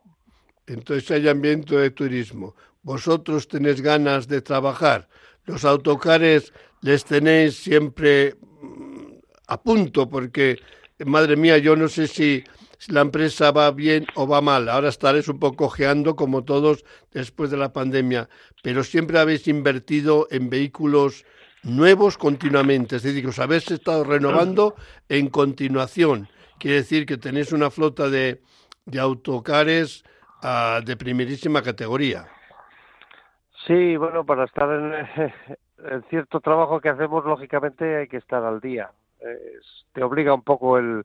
Entonces hay ambiente de turismo. Vosotros tenéis ganas de trabajar. Los autocares les tenéis siempre mm, a punto porque, madre mía, yo no sé si, la empresa va bien o va mal. Ahora estaréis un poco ojeando como todos después de la pandemia, pero siempre habéis invertido en vehículos nuevos continuamente, es decir, que os habéis estado renovando en continuación. Quiere decir que tenéis una flota de, de autocares uh, de primerísima categoría. Sí, bueno, para estar en, en, cierto trabajo que hacemos, lógicamente hay que estar al día. Es, te obliga un poco el,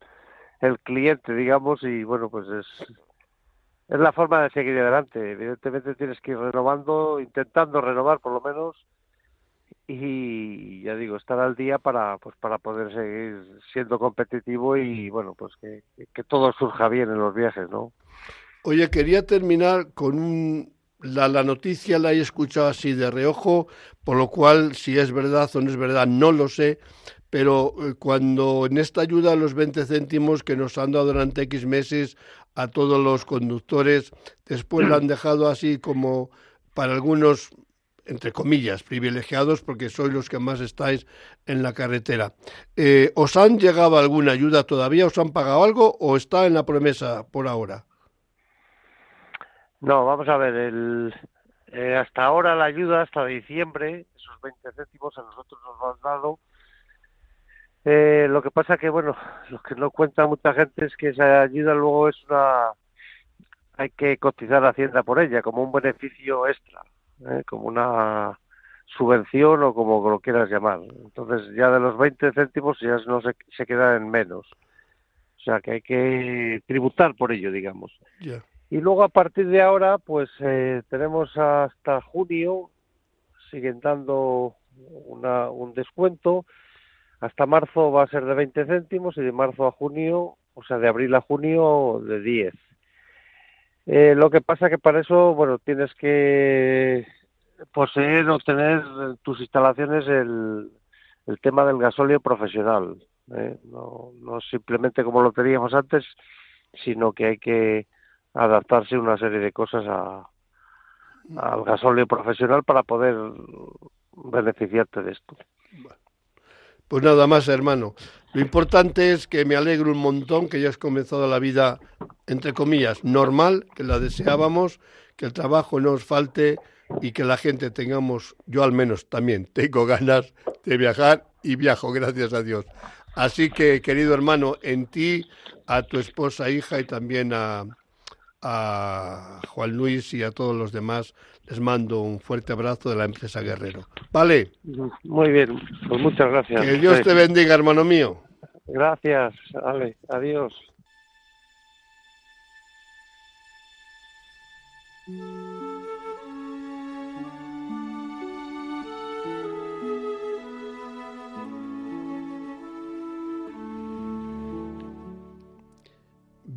el cliente, digamos, y bueno, pues es, es la forma de seguir adelante. Evidentemente tienes que ir renovando, intentando renovar por lo menos, y ya digo estar al día para pues para poder seguir siendo competitivo y bueno pues que, que todo surja bien en los viajes no oye quería terminar con un la, la noticia la he escuchado así de reojo por lo cual si es verdad o no es verdad no lo sé pero eh, cuando en esta ayuda a los 20 céntimos que nos han dado durante X meses a todos los conductores, después la han dejado así como para algunos entre comillas, privilegiados porque sois los que más estáis en la carretera. Eh, ¿Os han llegado alguna ayuda todavía? ¿Os han pagado algo o está en la promesa por ahora? No, vamos a ver, el, eh, hasta ahora la ayuda, hasta diciembre, esos 20 céntimos a nosotros nos han dado. Eh, lo que pasa que, bueno, lo que no cuenta mucha gente es que esa ayuda luego es una... hay que cotizar a Hacienda por ella, como un beneficio extra. ¿Eh? como una subvención o como lo quieras llamar. Entonces ya de los 20 céntimos ya no se, se queda en menos. O sea que hay que tributar por ello, digamos. Y luego a partir de ahora, pues eh, tenemos hasta junio, siguen dando una, un descuento. Hasta marzo va a ser de 20 céntimos y de marzo a junio, o sea, de abril a junio, de 10. Eh, lo que pasa que para eso, bueno, tienes que poseer o tener en tus instalaciones el, tema del gasóleo profesional. ¿eh? No, no simplemente como lo teníamos antes, sino que hay que adaptarse una serie de cosas al gasóleo profesional para poder beneficiarte de esto. Pues nada más, hermano. Lo importante es que me alegro un montón que ya has comenzado la vida, entre comillas, normal, que la deseábamos, que el trabajo no os falte y que la gente tengamos, yo al menos también tengo ganas de viajar y viajo, gracias a Dios. Así que, querido hermano, en ti, a tu esposa, hija y también a, a Juan Luis y a todos los demás les mando un fuerte abrazo de la empresa Guerrero. ¿Vale? Muy bien, pues muchas gracias. Que Dios te bendiga, hermano mío. Gracias, Ale, adiós.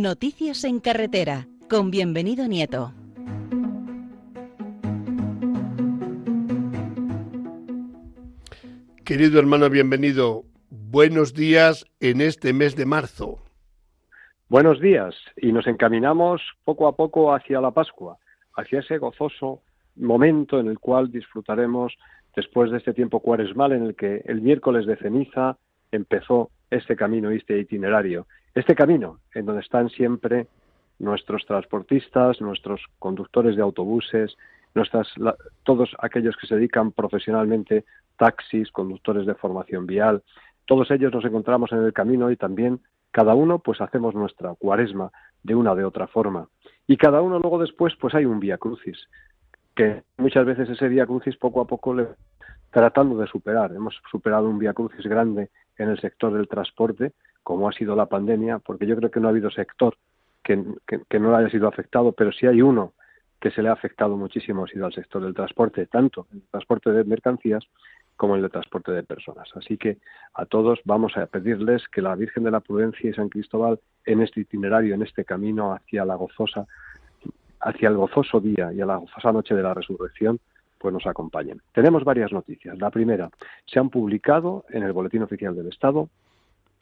Noticias en carretera con bienvenido Nieto. Querido hermano, bienvenido. Buenos días en este mes de marzo. Buenos días y nos encaminamos poco a poco hacia la Pascua, hacia ese gozoso momento en el cual disfrutaremos después de este tiempo cuaresmal en el que el miércoles de ceniza empezó este camino, este itinerario, este camino en donde están siempre nuestros transportistas, nuestros conductores de autobuses, nuestras, todos aquellos que se dedican profesionalmente taxis, conductores de formación vial, todos ellos nos encontramos en el camino y también cada uno pues hacemos nuestra cuaresma de una de otra forma. Y cada uno luego después pues hay un vía crucis, que muchas veces ese vía crucis poco a poco le tratando de superar. Hemos superado un vía crucis grande en el sector del transporte, como ha sido la pandemia, porque yo creo que no ha habido sector que, no haya sido afectado, pero si hay uno que se le ha afectado muchísimo ha sido al sector del transporte, tanto el transporte de mercancías como el de transporte de personas. Así que a todos vamos a pedirles que la Virgen de la Prudencia y San Cristóbal en este itinerario, en este camino hacia la gozosa, hacia el gozoso día y a la gozosa noche de la resurrección, pues nos acompañen. Tenemos varias noticias. La primera, se han publicado en el Boletín Oficial del Estado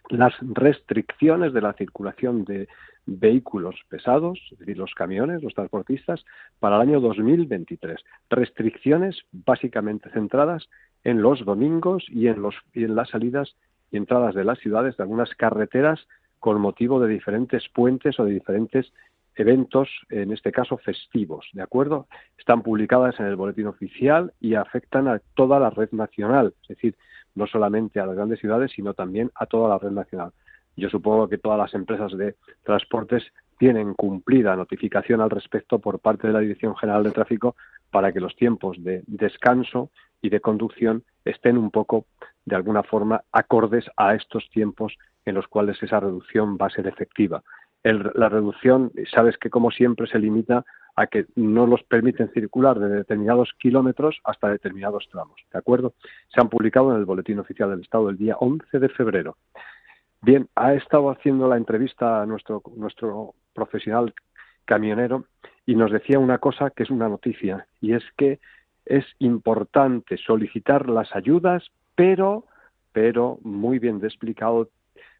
las restricciones de la circulación de vehículos pesados, es decir, los camiones, los transportistas, para el año 2023. Restricciones básicamente centradas en los domingos y en, los, y en las salidas y entradas de las ciudades de algunas carreteras con motivo de diferentes puentes o de diferentes eventos, en este caso festivos, ¿de acuerdo? Están publicadas en el boletín oficial y afectan a toda la red nacional, es decir, no solamente a las grandes ciudades, sino también a toda la red nacional. Yo supongo que todas las empresas de transportes tienen cumplida notificación al respecto por parte de la Dirección General de Tráfico para que los tiempos de descanso y de conducción estén un poco, de alguna forma, acordes a estos tiempos en los cuales esa reducción va a ser efectiva. La reducción, sabes que como siempre se limita a que no los permiten circular de determinados kilómetros hasta determinados tramos. ¿De acuerdo? Se han publicado en el Boletín Oficial del Estado el día 11 de febrero. Bien, ha estado haciendo la entrevista a nuestro, nuestro profesional camionero y nos decía una cosa que es una noticia, y es que es importante solicitar las ayudas, pero, pero muy bien explicado,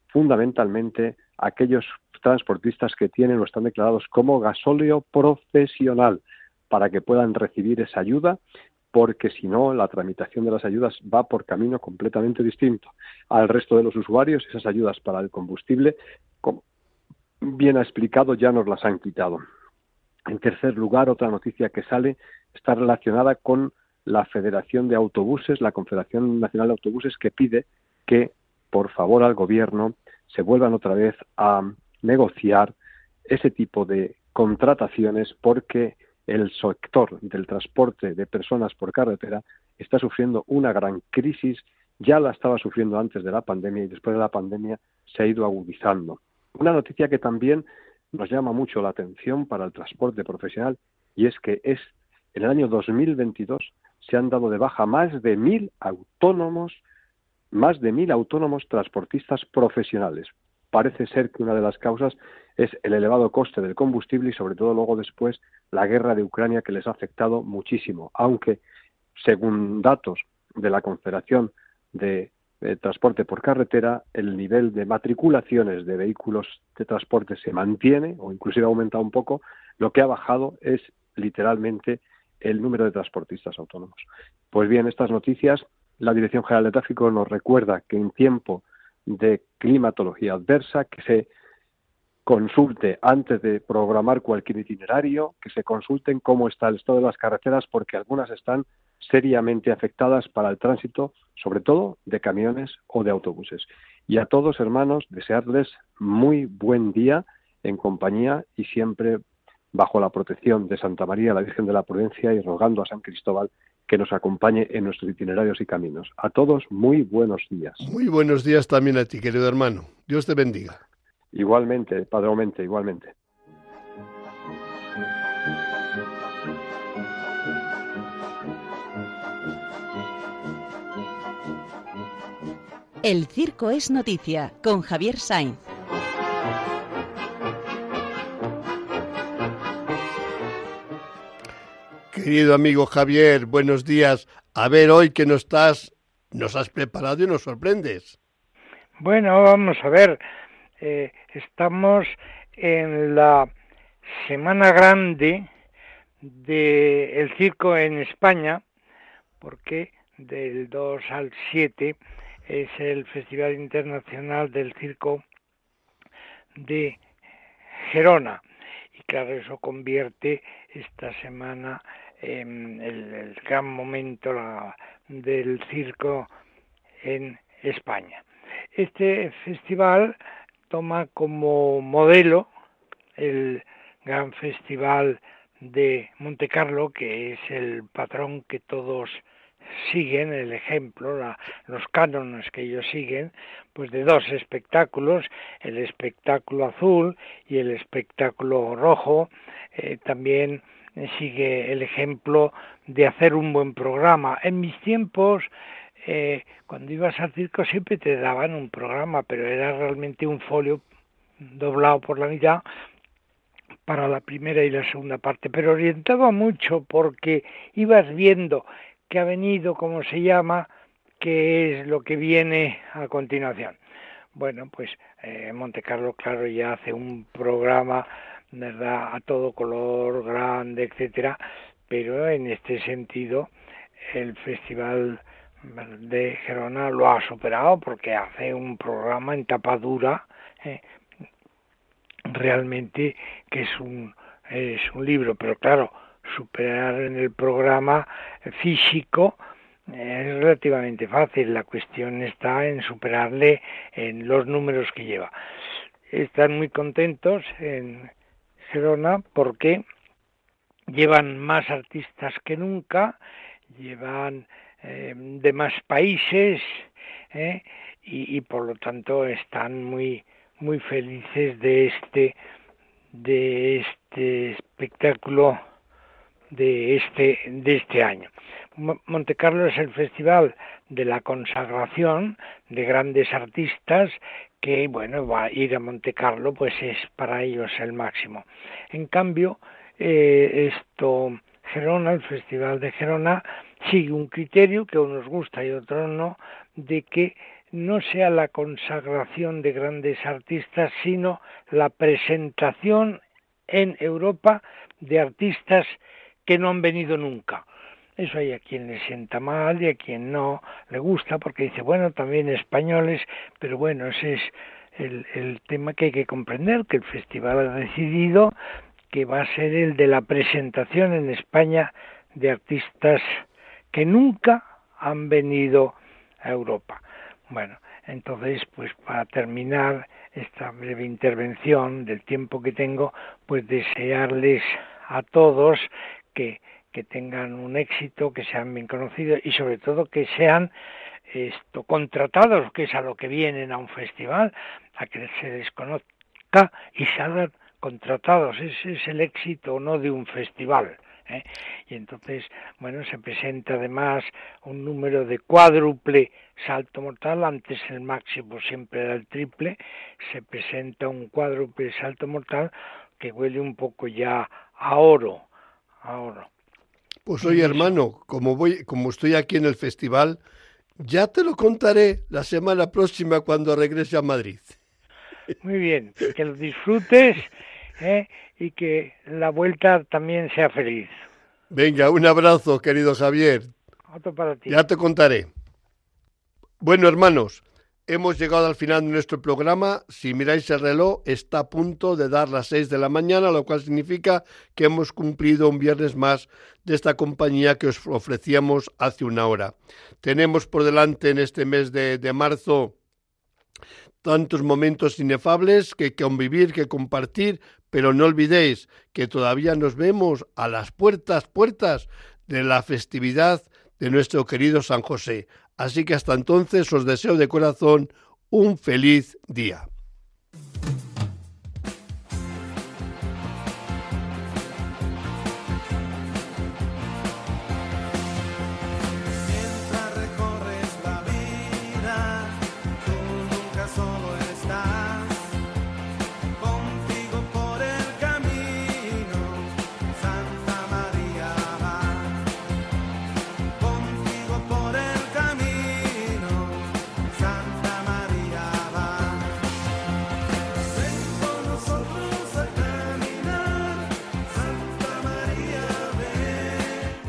fundamentalmente aquellos transportistas que tienen o están declarados como gasóleo profesional para que puedan recibir esa ayuda porque si no la tramitación de las ayudas va por camino completamente distinto al resto de los usuarios. Esas ayudas para el combustible como bien ha explicado ya nos las han quitado. En tercer lugar otra noticia que sale está relacionada con la Federación de Autobuses, la Confederación Nacional de Autobuses, que pide que, por favor, al Gobierno se vuelvan otra vez a negociar ese tipo de contrataciones porque el sector del transporte de personas por carretera está sufriendo una gran crisis, ya la estaba sufriendo antes de la pandemia y después de la pandemia se ha ido agudizando. Una noticia que también nos llama mucho la atención para el transporte profesional y es que es en el año 2022 se han dado de baja más de mil autónomos, más de mil autónomos transportistas profesionales. Parece ser que una de las causas es el elevado coste del combustible y sobre todo luego después la guerra de Ucrania que les ha afectado muchísimo, aunque según datos de la Confederación de, Transporte por Carretera, el nivel de matriculaciones de vehículos de transporte se mantiene o inclusive ha aumentado un poco, lo que ha bajado es literalmente el número de transportistas autónomos. Pues bien, estas noticias, la Dirección General de Tráfico nos recuerda que en tiempo de climatología adversa, que se consulte antes de programar cualquier itinerario, que se consulten cómo está el estado de las carreteras, porque algunas están seriamente afectadas para el tránsito, sobre todo de camiones o de autobuses. Y a todos, hermanos, desearles muy buen día en compañía y siempre bajo la protección de Santa María, la Virgen de la Prudencia, y rogando a San Cristóbal que nos acompañe en nuestros itinerarios y caminos. A todos, muy buenos días. Muy buenos días también a ti, querido hermano. Dios te bendiga. Igualmente, Padre Aumente, igualmente. El circo es noticia con Javier Sainz. Querido amigo Javier, buenos días. A ver hoy que nos estás, nos has preparado y nos sorprendes. Bueno, vamos a ver. Eh, estamos en la semana grande del circo en España, porque del 2 al 7 es el Festival Internacional del Circo de Gerona. Y claro, eso convierte esta semana el, gran momento del circo en España. Este festival toma como modelo el gran festival de Monte Carlo, que es el patrón que todos siguen, el ejemplo, los cánones que ellos siguen, pues de dos espectáculos, el espectáculo azul y el espectáculo rojo, eh, también sigue el ejemplo de hacer un buen programa. En mis tiempos, eh, cuando ibas al circo siempre te daban un programa, pero era realmente un folio doblado por la mitad para la primera y la segunda parte, pero orientaba mucho porque ibas viendo qué ha venido, cómo se llama, qué es lo que viene a continuación. Bueno, pues eh, Monte Carlo, claro, ya hace un programa ¿verdad? A todo color, grande, etcétera, pero en este sentido el Festival de Gerona lo ha superado porque hace un programa en tapadura eh, realmente que es un es un libro, pero claro, superar en el programa físico es relativamente fácil, la cuestión está en superarle en los números que lleva. Están muy contentos en Gerona porque llevan más artistas que nunca, llevan eh, de más países eh, y, y, por lo tanto están muy muy felices de este de este espectáculo de este de este año. Monte Carlo es el festival de la consagración de grandes artistas que bueno, va a ir a Monte Carlo, pues es para ellos el máximo. En cambio, eh, esto Gerona, el Festival de Gerona, sigue un criterio que a unos gusta y a otros no, de que no sea la consagración de grandes artistas, sino la presentación en Europa de artistas que no han venido nunca. Eso hay a quien le sienta mal y a quien no le gusta porque dice, bueno, también españoles, pero bueno, ese es el, el tema que hay que comprender, que el festival ha decidido que va a ser el de la presentación en España de artistas que nunca han venido a Europa. Bueno, entonces, pues para terminar esta breve intervención del tiempo que tengo, pues desearles a todos que que tengan un éxito, que sean bien conocidos y sobre todo que sean esto contratados, que es a lo que vienen a un festival, a que se desconozca y salgan contratados. Ese es el éxito no de un festival, ¿eh? Y entonces, bueno, se presenta además un número de cuádruple salto mortal, antes el máximo siempre era el triple, se presenta un cuádruple salto mortal que huele un poco ya a oro, a oro. Pues oye, hermano, como voy, como estoy aquí en el festival, ya te lo contaré la semana próxima cuando regrese a Madrid. Muy bien, que lo disfrutes ¿eh? y que la vuelta también sea feliz. Venga, un abrazo, querido Javier. Otro para ti. Ya te contaré. Bueno, hermanos, hemos llegado al final de nuestro programa. Si miráis el reloj, está a punto de dar las seis de la mañana, lo cual significa que hemos cumplido un viernes más de esta compañía que os ofrecíamos hace una hora. Tenemos por delante en este mes de, de marzo tantos momentos inefables que convivir, que compartir, pero no olvidéis que todavía nos vemos a las puertas, puertas de la festividad de nuestro querido San José. Así que hasta entonces os deseo de corazón un feliz día.